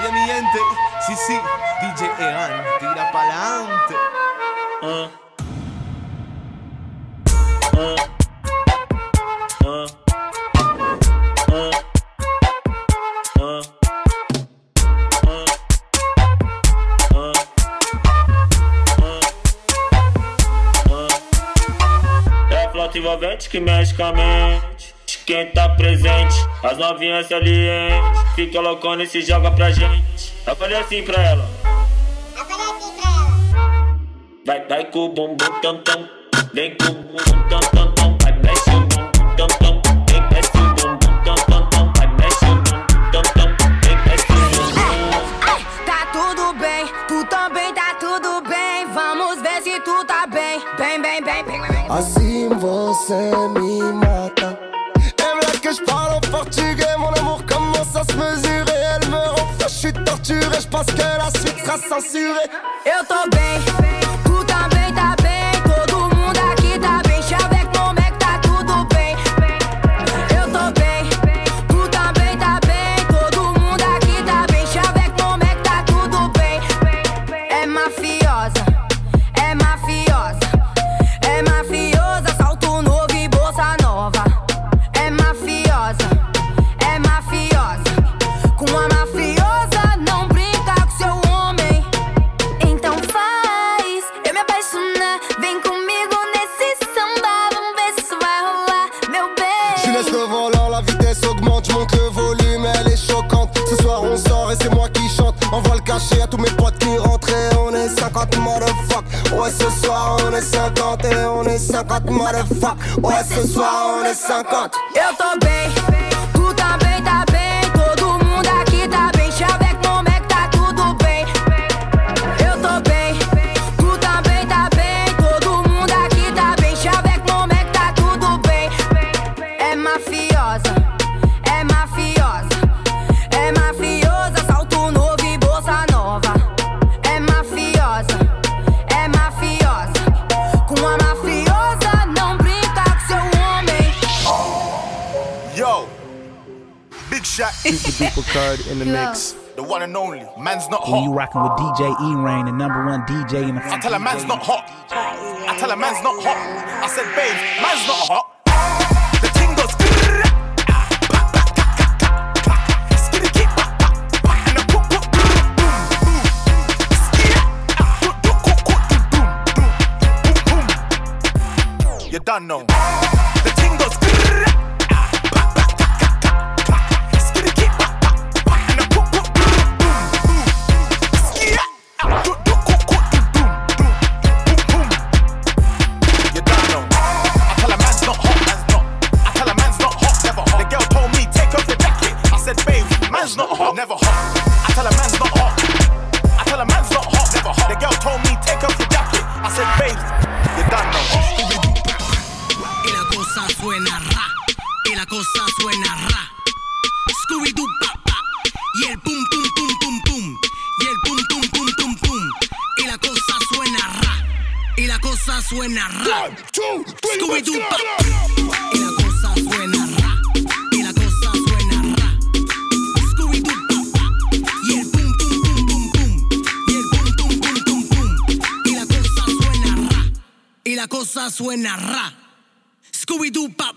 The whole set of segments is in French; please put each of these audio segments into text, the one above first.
Oye mi gente, sí, sí, DJ Egan, tira pa'lante. Uh. Uh. envolvente que mexe com a mente. Quem tá presente, as novinhas salientes. Fica loucona e se joga pra gente. Eu falei assim pra ela. Eu falei assim pra ela. Vai, vai com o bumbum tam tam. Vem com o bumbum tam tam tam. Vai, mexe o bumbum tam tam. Vem, mexe o bumbum tam tam tam. Vai, mexe o bumbum tam tam. Vem, mexe o bumbum. Tá tudo bem, tu também tá tudo bem. Vamos ver se tu tá bem. Bem, bem, bem, bem, bem. Assim você Eu tô bem. La suite sera censurée. Eu tô bem. à tous mes potes qui rentraient. On est 50 motherfuck. Ouais, ce soir on est 50 et on est 50 motherfuck. Ouais, ce soir on est 50. Eu tô bem, Super duper card in the mix. The one and only. Man's not hot. And you rocking with DJ E Rain, the number one DJ in the I tell a man's not hot. I tell a man's not hot. I said, babe, man's not hot. The ting goes. You done know. suena ra. Scooby-Doo, papá. Y el pum, pum, pum, pum, pum. Y el pum, pum, pum, pum, pum. Y la cosa suena ra. Y la cosa suena ra. Scooby-Doo, papá. Y la cosa suena ra. y la cosa suena ra. Scooby-Doo, pa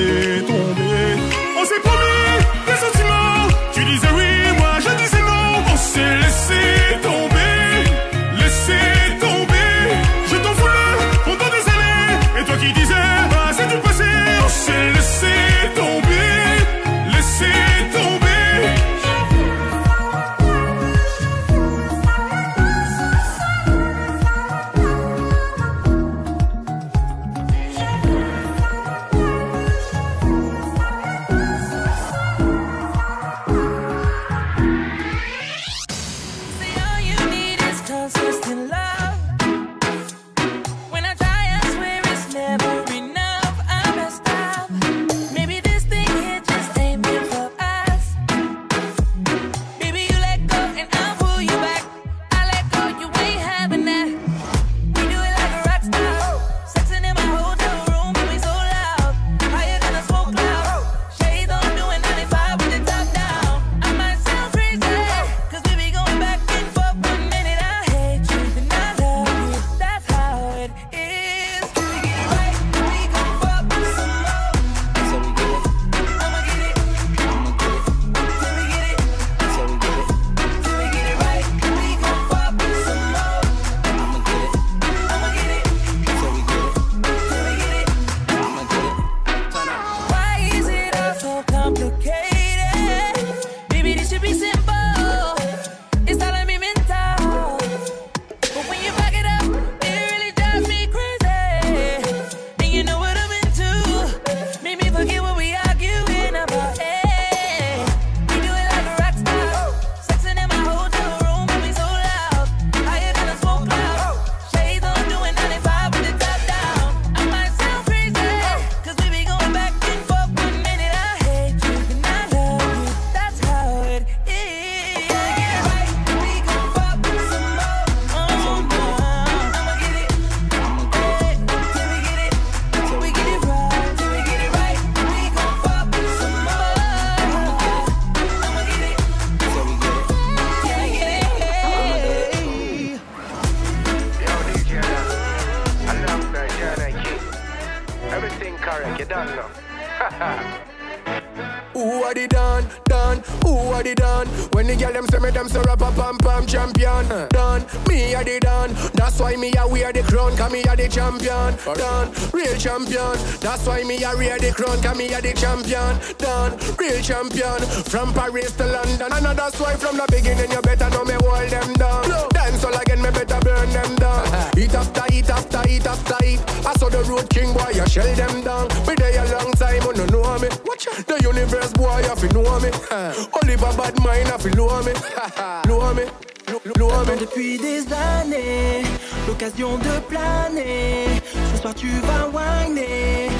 虚度 champion, done, real champion. From Paris to London, and that's from the beginning you better know me hold them down. No. Dance all again, me better burn them down. Uh-huh. eat after eat after eat after eat. I saw the road king boy, you shell them down. Be there a long time, you don't know me. Watch the universe boy, you fi know me. Uh-huh. Only for bad mind, I fi know me, know me. Attends depuis des années, l'occasion de planer. Ce soir tu vas whiner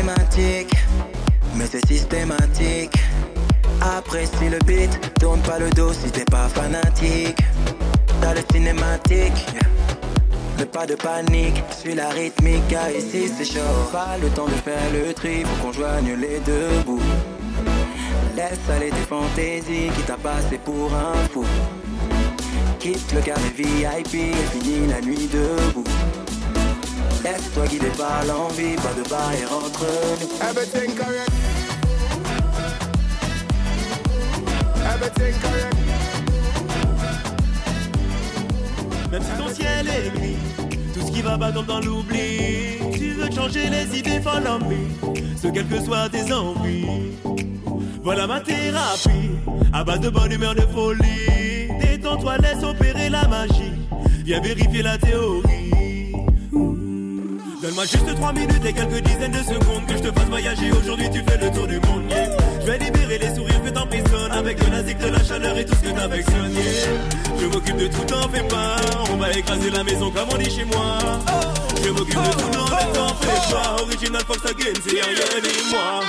thématique, mais c'est systématique. Apprécie le beat, tourne pas le dos si t'es pas fanatique. Dans le cinématique, mais pas de panique, suis la rythmique, car ici c'est chaud. Pas le temps de faire le tri, faut qu'on joigne les deux bouts. Laisse aller tes fantaisies, qui t'a passé pour un fou. Quitte le carré VIP et finis la nuit debout. Laisse-toi guider par l'envie, pas de barrière entre nous. Everything correct. Everything correct. Même si ton ciel est gris, tout ce qui va pas tombe dans l'oubli. Tu veux changer les idées, follow me, ce quelles que soient tes envies. Voilà ma thérapie, à base de bonne humeur, de folie. Détends-toi, laisse opérer la magie. Viens vérifier la théorie. Donne-moi juste 3 minutes et quelques dizaines de secondes que je te fasse voyager. Aujourd'hui, tu fais le tour du monde. Je vais libérer les sourires que t'emprisonnes avec de la de la chaleur et tout ce que t'affectionnes. yeah. Je m'occupe de tout, t'en fais pas. On va écraser la maison comme on dit chez moi. Je m'occupe de tout, non, ne t'en fais pas. Original Fox again, c'est rien ni moi.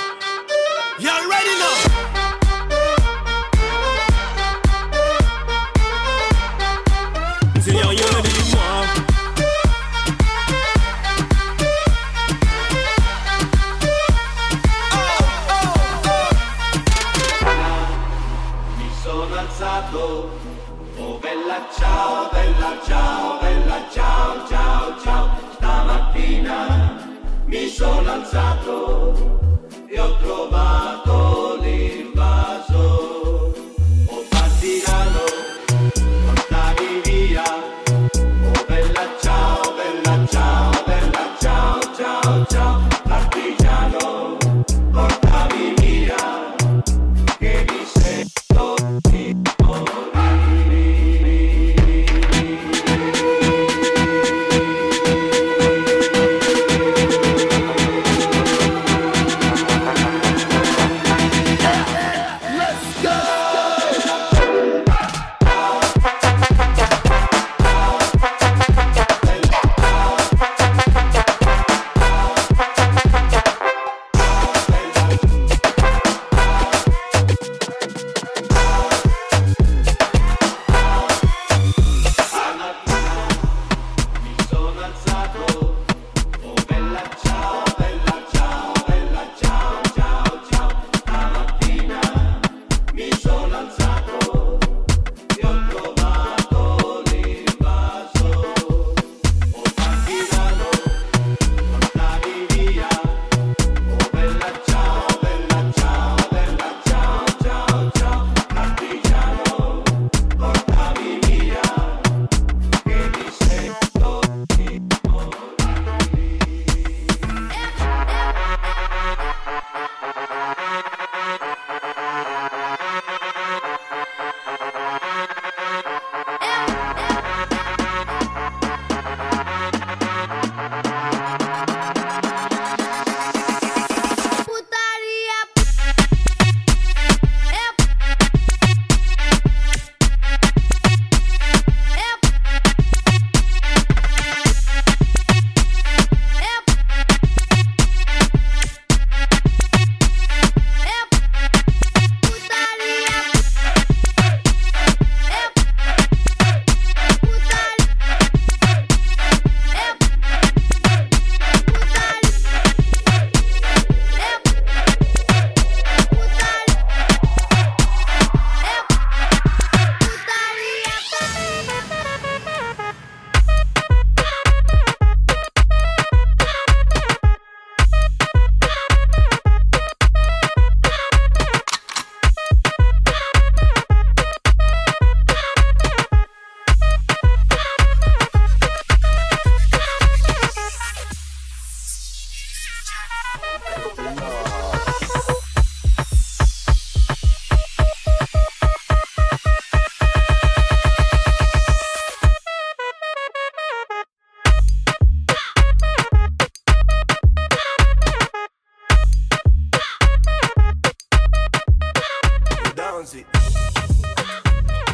You already know.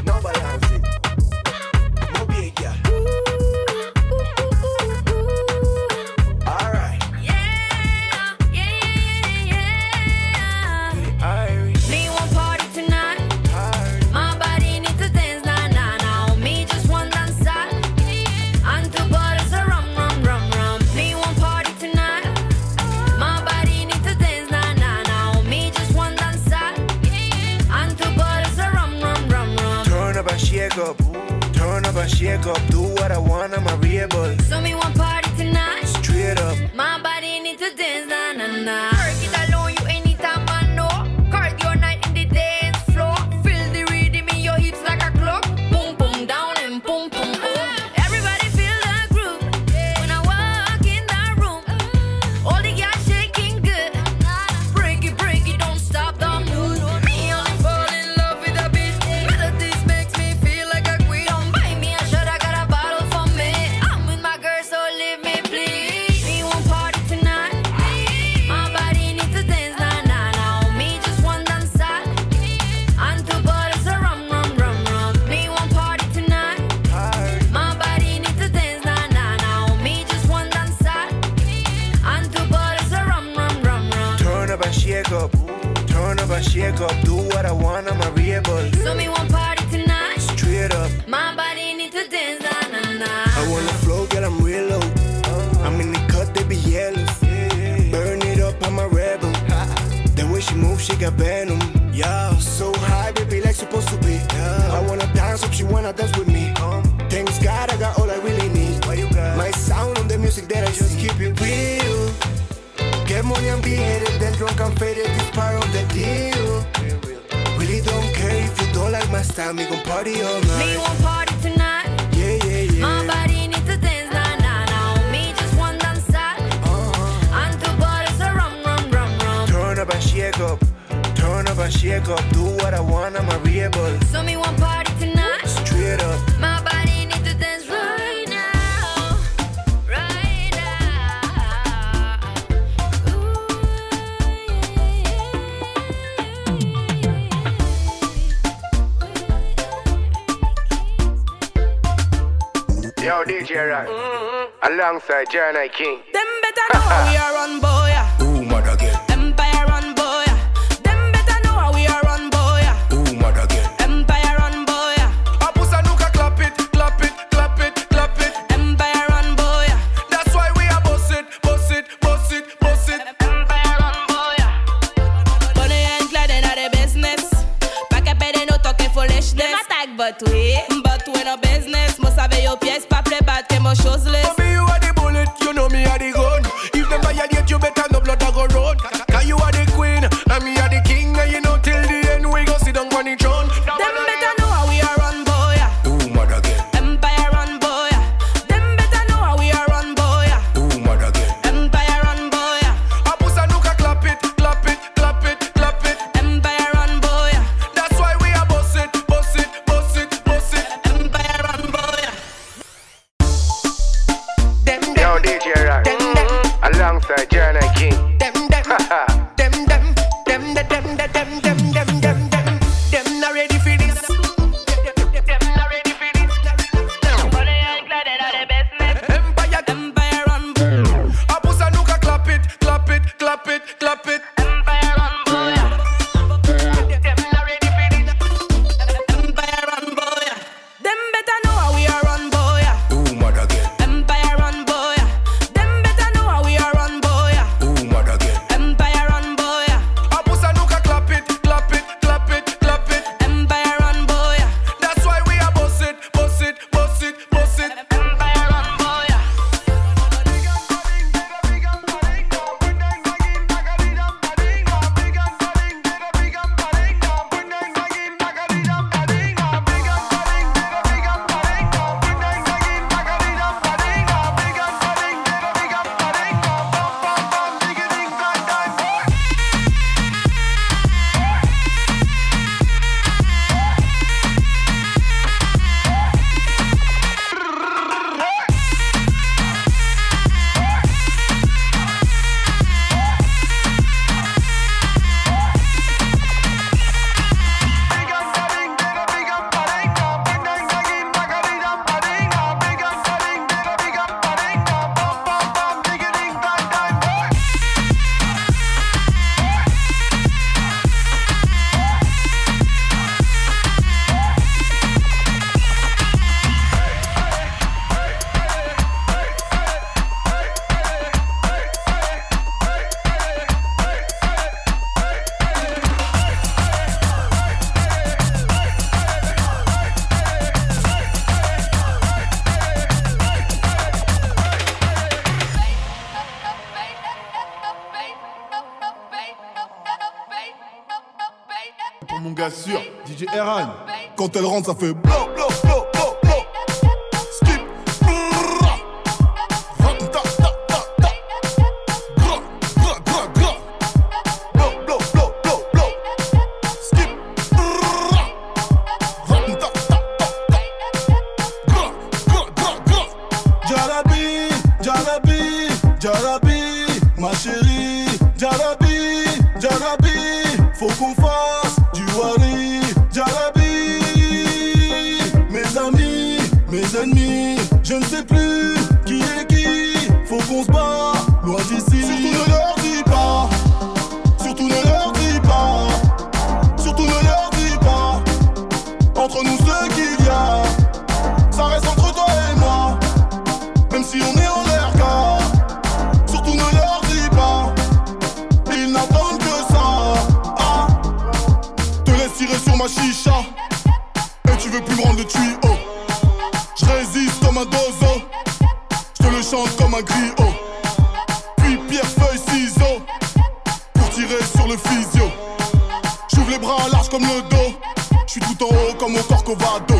No balance. So high, baby, like supposed to be. Yeah. I wanna dance, hope she wanna dance with me. Thanks God, I got all I really need. My sound on the music that I just keep it real. Get money and be headed, then drunk and faded. This part of the deal. Really don't care if you don't like my style. Me gon' party all night. Me won't party tonight. Yeah, yeah, yeah. My body needs to dance. Up and shake up up and shake up. Do what I want, I'm agreeable. So me one party tonight. Straight up. My body need to dance right now. Right now. Ooh, yeah, yeah, yeah, Yo, DJ Rat, mm-hmm. alongside John King. Them better know we are on Quand elle rentre, ça fait blo Sur le physio. J'ouvre les bras larges comme le dos. Je suis tout en haut comme mon corcovado.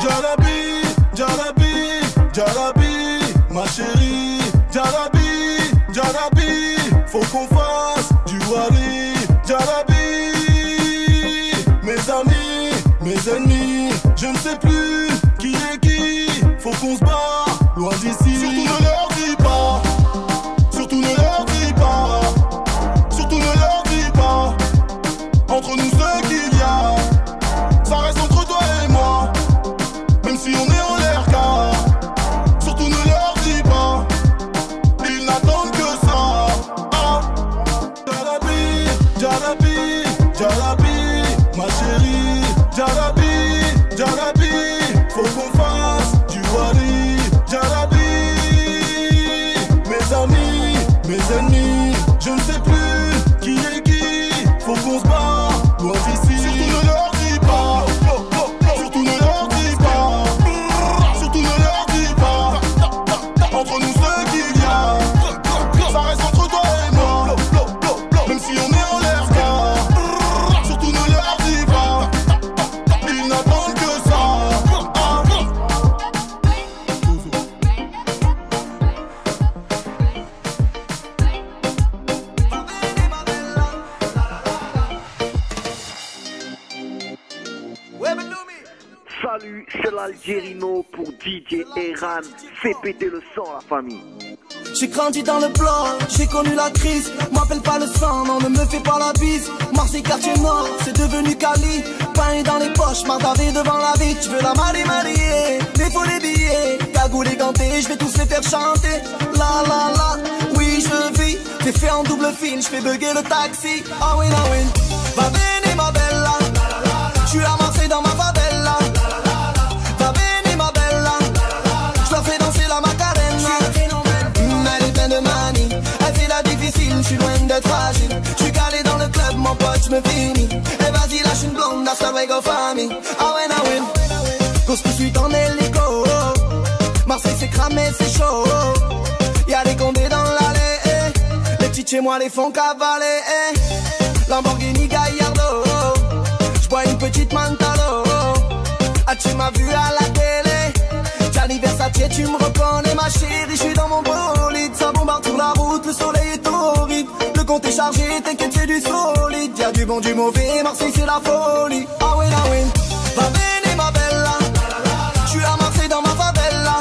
Jalabi, Jalabi, Jalabi, ma chérie, Jalabi, Jalabi, faut qu'on fasse du wari, Jalabi. Mes amis, mes ennemis, je ne sais plus Fais péter le son, la famille. J'ai grandi dans le bloc, j'ai connu la crise. M'appelle pas le sang, non, ne me fais pas la bise. Marseille, quartier nord, c'est devenu Cali. Pain dans les poches, mardavé devant la vie. Tu veux la marier, marier. Mais faut les billets, cagoule et je vais tous les faire chanter. La la la, oui, je vis. T'es fait en double fine, je fais bugger le taxi. Ah oui, ah oui. Suis loin d'être fragile. Je suis calé dans le club, mon pote, je me finis. Et vas-y, lâche une blonde, that's the way go famille. Ah ouais, ah que je suis en hélico. Marseille c'est cramé, c'est chaud. Y'a des condés dans l'allée. eh. Les petites chez moi les font cavaler. eh. Lamborghini Gallardo. J'bois une petite Mantalo. Ah, tu m'as vu à la télé. Gianni Versace, tu me reconnais, ma chérie. Je suis dans mon bolide. Compte est chargé, t'inquiète, c'est du solide. Y'a du bon, du mauvais. Marseille, c'est la folie. Ah oui, ah oui. Va venir, ma bella. Je suis à Marseille dans ma favela.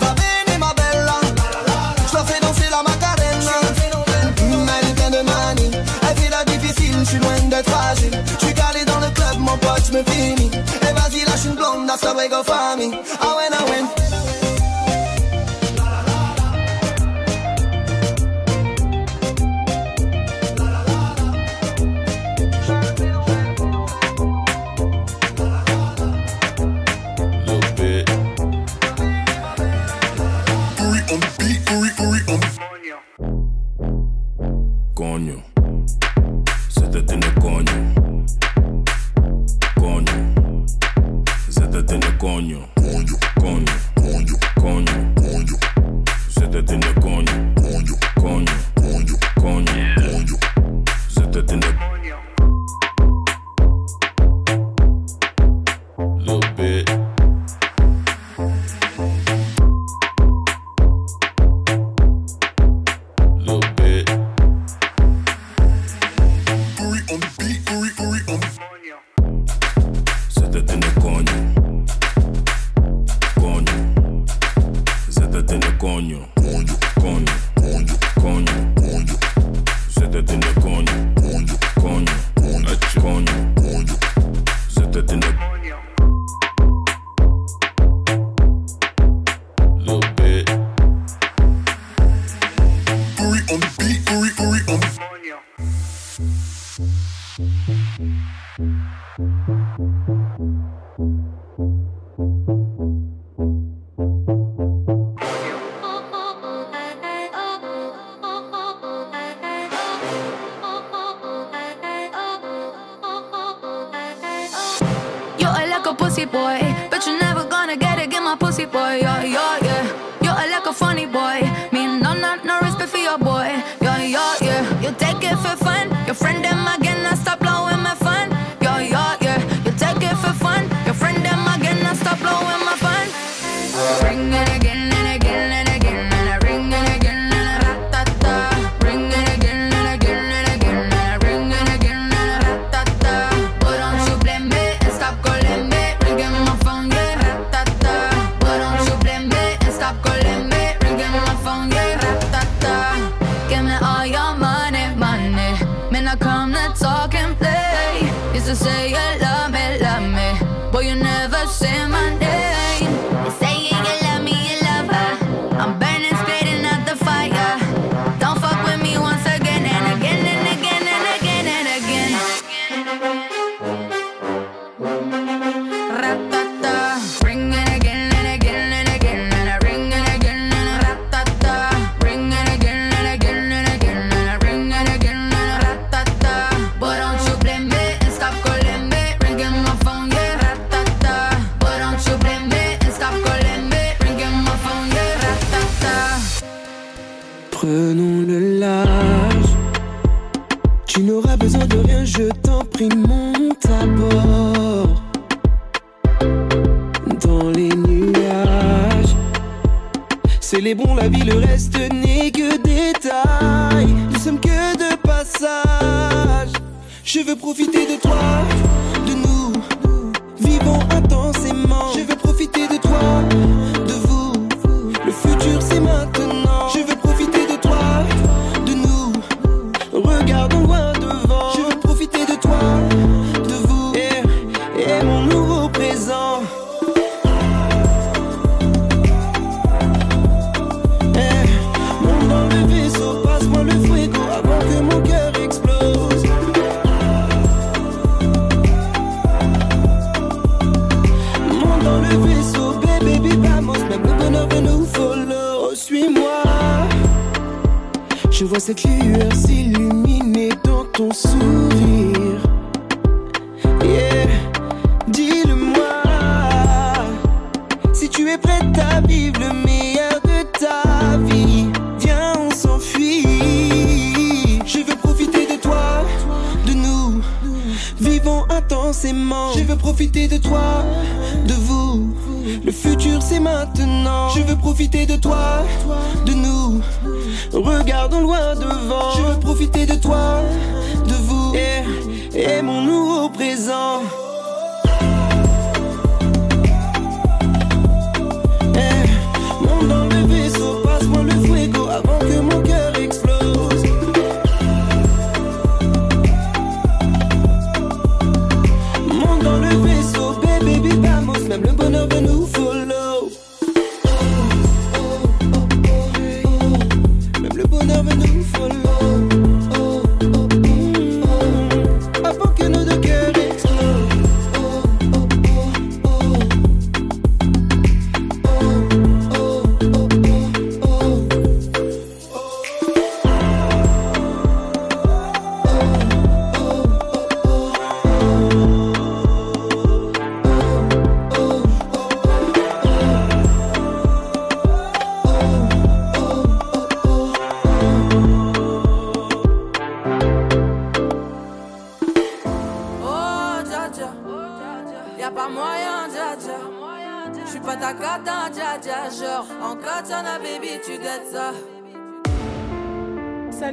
Va venir, ma bella. Je leur fais danser la macarena. Mm, Elle est pleine de manie. Elle fait la difficile, je suis loin d'être fragile. Je suis calé dans le club, mon pote, je me finis. Et vas-y, lâche une blonde, way go famille. Ah ouais, retoño. vois cette lueur s'illuminer dans ton sourire.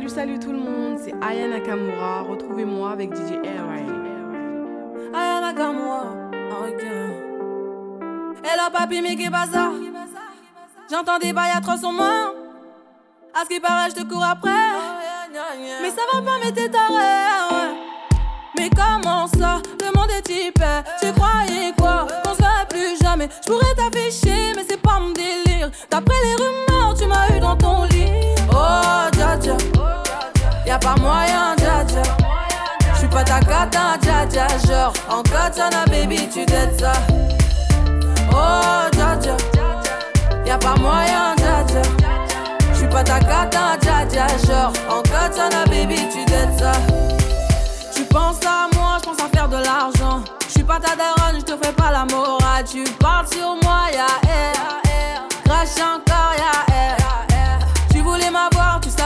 Salut, tout le monde, c'est Aya Nakamura. Retrouvez-moi avec DJ Airway. Aya Nakamura, ah, ok. Hello papi, mais qu'est? J'entends des bails atroces en main. À ce qui paraît, je te cours après. Mais ça va pas, mais t'es taré. Mais comment ça? Le monde est type. Tu croyais quoi? Qu'on se plus jamais. Je pourrais t'afficher, mais c'est pas mon délire. D'après les rumeurs, tu m'as eu dans ton lit. Oh, dja, dja. Y'a pas moyen, dja dja. J'suis pas ta cata, dja dja. Genre, en katana, baby, tu dettes ça. Oh, dja dja. Y'a pas moyen, dja dja. J'suis pas ta cata, dja dja. Genre, en katana, baby, tu dettes ça. Tu penses à moi, j'pense à faire de l'argent. J'suis pas ta daronne, j'te fais pas la morale. Tu parles sur moi, y'a yeah, air. Yeah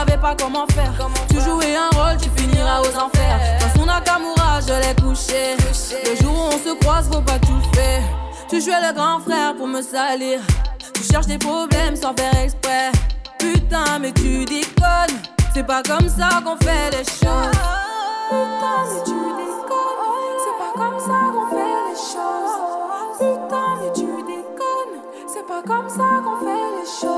savais pas comment faire. Tu jouais un rôle, tu finiras aux enfers. Dans son Nakamura, je l'ai couché. Le jour où on se croise, faut pas tout faire. Tu jouais le grand frère pour me salir. Tu cherches des problèmes sans faire exprès. Putain, mais tu déconnes. C'est pas comme ça qu'on fait les choses. Putain, mais tu déconnes. C'est pas comme ça qu'on fait les choses. Putain, mais tu déconnes. C'est pas comme ça qu'on fait les choses.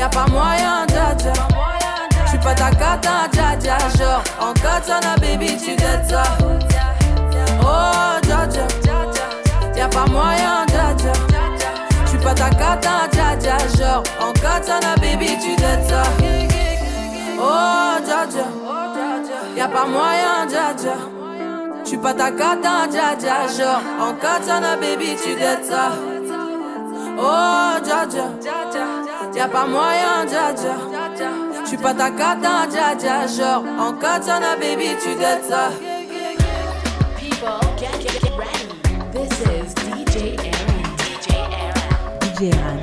Y'a pas moyen, dja dja. J'suis pas ta cata, dja. Genre, en katana, baby, tu dettes ça. Oh, dja dja. Y'a pas moyen, dja dja. J'suis pas ta cata, dja. Genre, en katana, baby, tu dettes ça. Oh, dja dja. Y'a pas moyen, dja dja. J'suis pas ta cata, dja. Genre, en katana, baby, tu dettes ça. Oh, dja. Y'a pas moyen, dja dja. J'suis pas ta cata, dja dja. Genre, en katana, baby, tu dettes ça. People, get, get, get ready. This is DJ Aaron. DJ Aaron. DJ Aaron.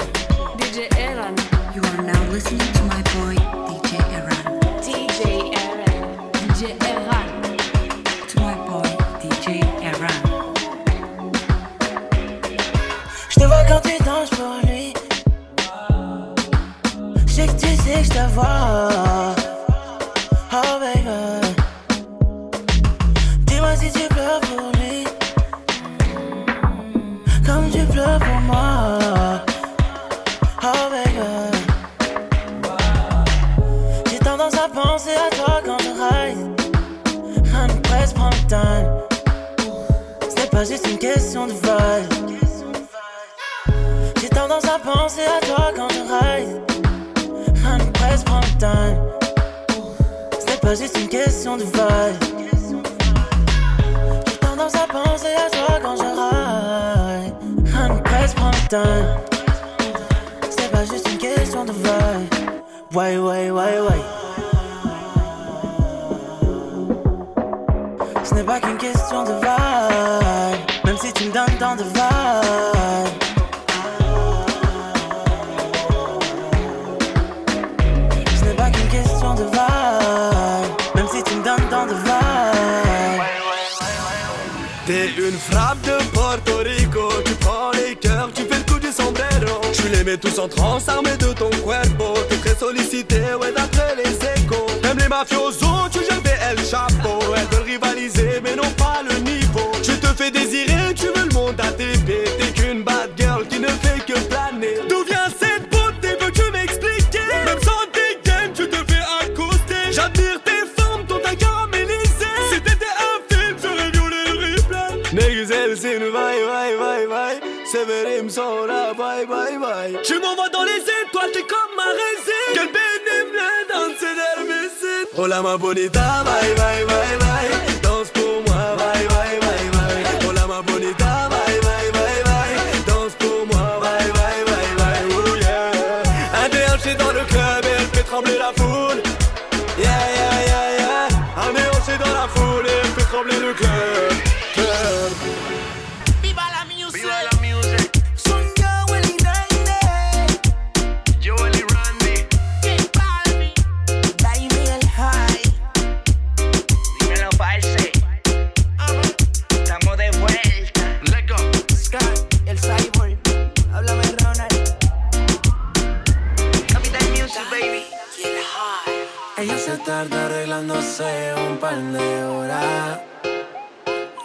DJ Aaron. You are now listening je te vois. Oh baby. Dis-moi si tu pleures pour lui. Comme tu pleures pour moi. Oh baby. J'ai tendance à penser à toi quand je ride. Rien ne presse, prends le. Ce n'est pas juste une question de vibe. J'ai tendance à penser à toi quand je ride. Temps. Ce n'est pas juste une question de vibe. J'ai tendance à penser à toi quand je ride. Rien ne presse, prends le temps. Ce n'est pas juste une question de vibe. Ouais, ouais, ouais, ouais. Ce n'est pas qu'une question de vibe. Même si tu me donnes tant de vibe. Tu prends les cœurs, tu fais le coup du sombrero. Tu les mets tous en transe armés de ton cuerpo. T'es très sollicité, ouais d'après les échos. T'aimes les mafiosos, tu jettes des El Chapo Elles veulent rivaliser mais n'ont pas le niveau. Tu te fais désirer, tu veux le monde à tes pieds bye, bye, bye. Tu m'envoies dans les étoiles, t'es comme ma résine. Quel bénim le danser d'Hermesin Hola ma bonita, bye, bye, bye, bye de.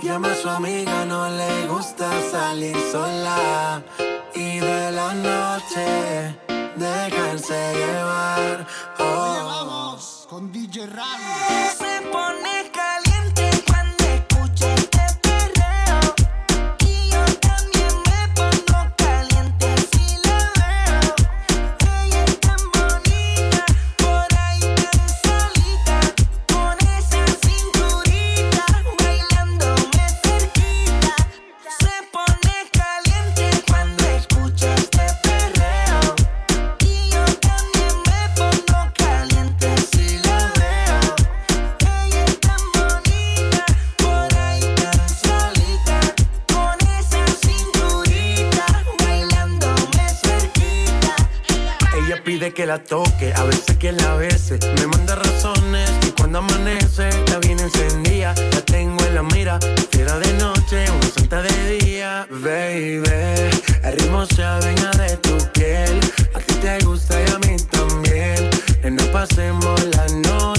Llama a su amiga, no le gusta salir sola. Y de la noche dejarse llevar. Oh. Con DJ. Que la toque, a veces que la bese. Me manda razones y cuando amanece, la viene encendida. La tengo en la mira, fiera de noche, una santa de día. Baby, el ritmo se adueña de tu piel. A ti te gusta y a mí también. Que no pasemos la noche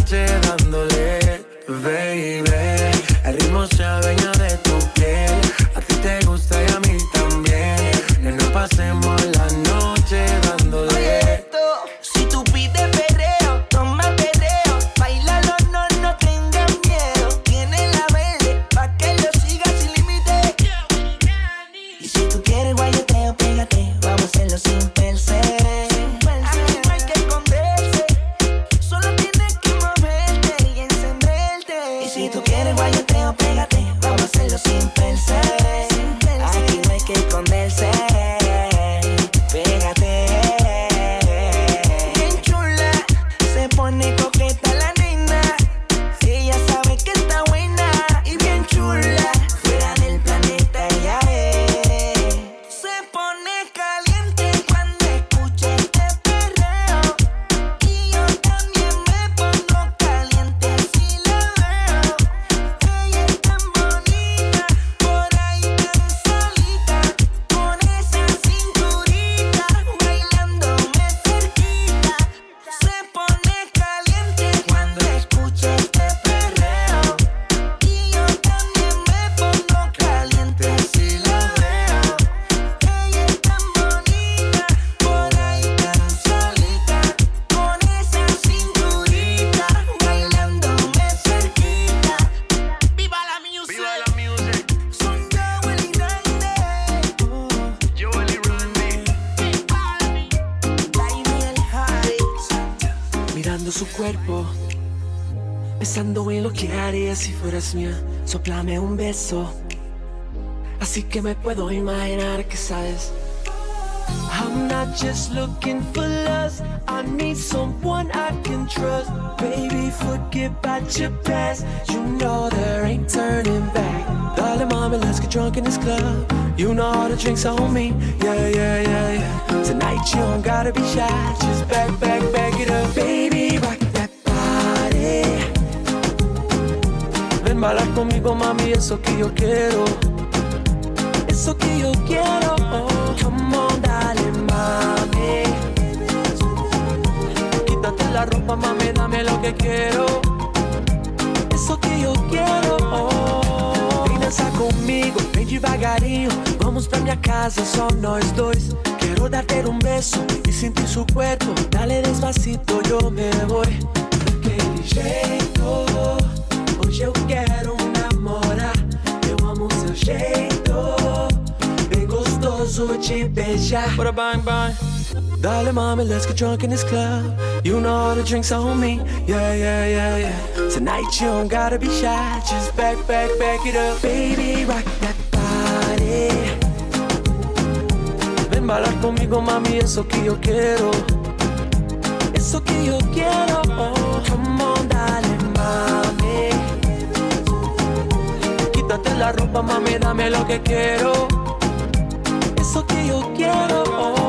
mía. Soplame un beso, así que me puedo imaginar que sabes. I'm not just looking for lust. I need someone I can trust. Baby, forget about your past. You know there ain't turning back. Darling, mommy, let's get drunk in this club. You know all the drinks are on me. Yeah, yeah, yeah, yeah. Tonight you don't gotta be shy. Just back, back, back it up. Baby, rock Bailar conmigo, mami, eso que yo quiero. Eso que yo quiero. Come on, dale, mami. Quítate la ropa, mami, dame lo que quiero. Eso que yo quiero. Vem dançar comigo, vem devagarinho. Vamos pra minha casa, só nós dois. Quero darte um beijo e sentir su cuerpo. Dale despacito, yo me voy. Daquele jeito, hoje eu quero gostoso de beijar. Bora bang bang. Dale, mommy, let's get drunk in this club. You know all the drinks on me. Yeah, yeah, yeah, yeah. Tonight you don't gotta be shy. Just back, back, back it up. Baby, rock that body. Ven bailar conmigo, mami, eso que yo quiero. Eso que yo quiero. Come on, dale, mami. Quítate la ropa, mami, dame lo que quiero yo quiero.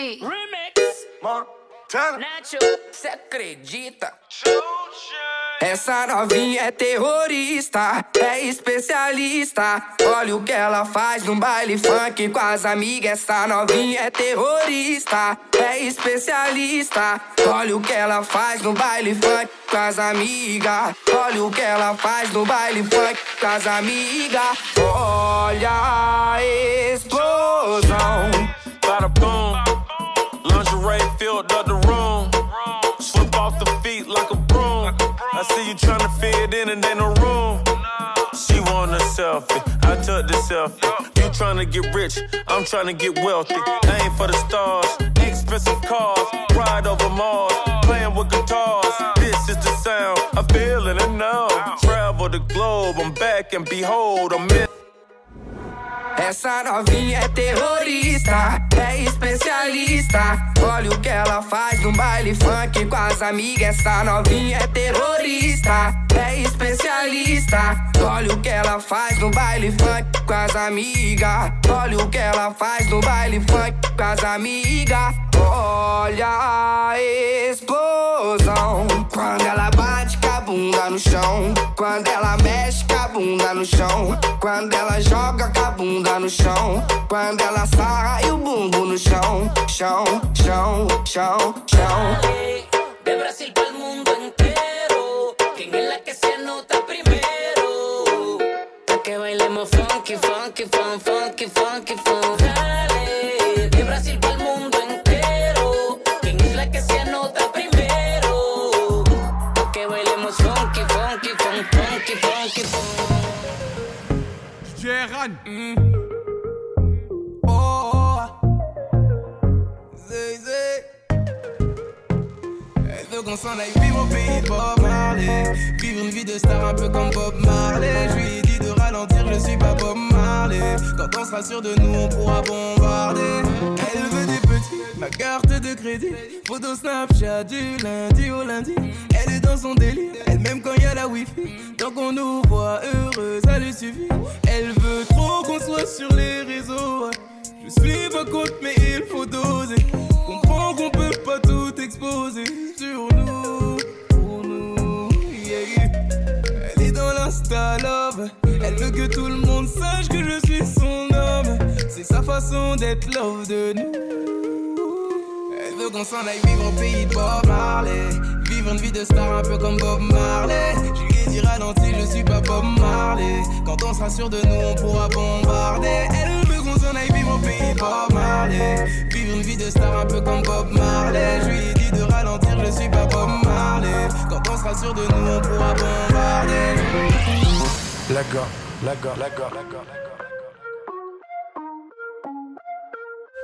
Remix. Nacho. Cê acredita? Essa novinha é terrorista, é especialista. Olha o que ela faz no baile funk com as amigas. Essa novinha é terrorista, é especialista. Olha o que ela faz no baile funk com as amigas. Olha o que ela faz no baile funk com as amigas. Olha a explosão. Bada boom. Lingerie filled up the room. Slip off the feet like a broom. I see you tryna fit in and ain't no room. She want a selfie, I took the selfie. You tryna get rich, I'm tryna get wealthy. Aim for the stars, expensive cars, ride over Mars, playing with guitars. This is the sound, I feel it and know. Travel the globe, I'm back and behold, I'm in. Essa novinha é terrorista, é especialista. Olha o que ela faz no baile funk com as amigas. Essa novinha é terrorista, é especialista. Olha o que ela faz no baile funk com as amigas. Olha o que ela faz no baile funk com as amigas. Olha a explosão quando ela bate bunda no chão. Quando ela mexe com a bunda no chão. Quando ela joga com a bunda no chão. Quando ela sarra e o bumbum no chão. Chão, chão, chão, chão. De Brasil el mundo entero. ¿Quién es la que se anota primero? Pa' que bailemos funky, funky, fun, funky, funky, Jeran. Oh, zé, zé. Elle veut qu'on s'en aille vivre au pays de Bob Marley. Vivre une vie de star un peu comme Bob Marley. Je lui ai dit de ralentir, je suis pas Bob Marley. Quand on sera sûr de nous, on pourra bombarder. Crédit. Photo Snapchat du lundi au lundi. Elle est dans son délire, elle m'aime quand y a la wifi. Tant qu'on nous voit heureux, ça lui suffit. Elle veut trop qu'on soit sur les réseaux. Je suis pas contre, mais il faut doser. Comprends qu'on peut pas tout exposer sur nous, pour nous. Elle est dans l'insta love. Elle veut que tout le monde sache que je suis son homme. C'est sa façon d'être love de nous veut qu'on s'en aille vivre au pays de Bob Marley. Vivre une vie de star un peu comme Bob Marley. Je lui ai dit ralenti, je suis pas Bob Marley. Quand on sera sûr de nous, on pourra bombarder. Elle veut qu'on s'en aille vivre au pays de Bob Marley. Vivre une vie de star un peu comme Bob Marley. Je lui ai dit de ralentir, je suis pas Bob Marley. Quand on sera sûr de nous, on pourra bombarder. La gare, la gare, la gare, la gare.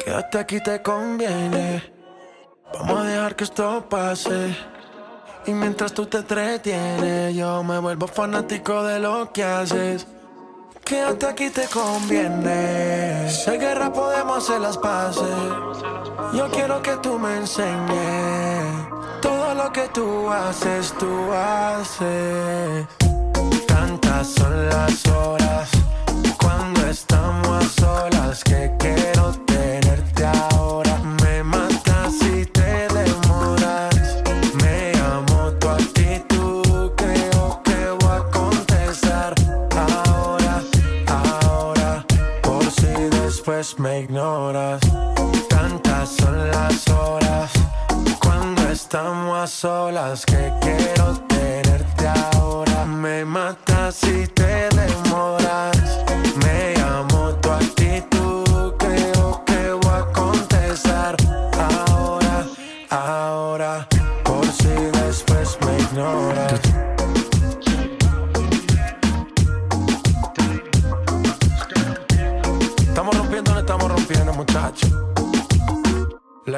que hasta aquí te conviene. Vamos a dejar que esto pase. Y mientras tú te entretienes, yo me vuelvo fanático de lo que haces. Quédate aquí te conviene. Sé guerra podemos hacer las paces. Yo quiero que tú me enseñes todo lo que tú haces, tú haces. Tantas son las horas cuando estamos a solas que quiero tenerte ahora. me ignoras. Tantas son las horas cuando estamos a solas que quiero tenerte ahora. Me matas si te demoras.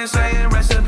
been saying rest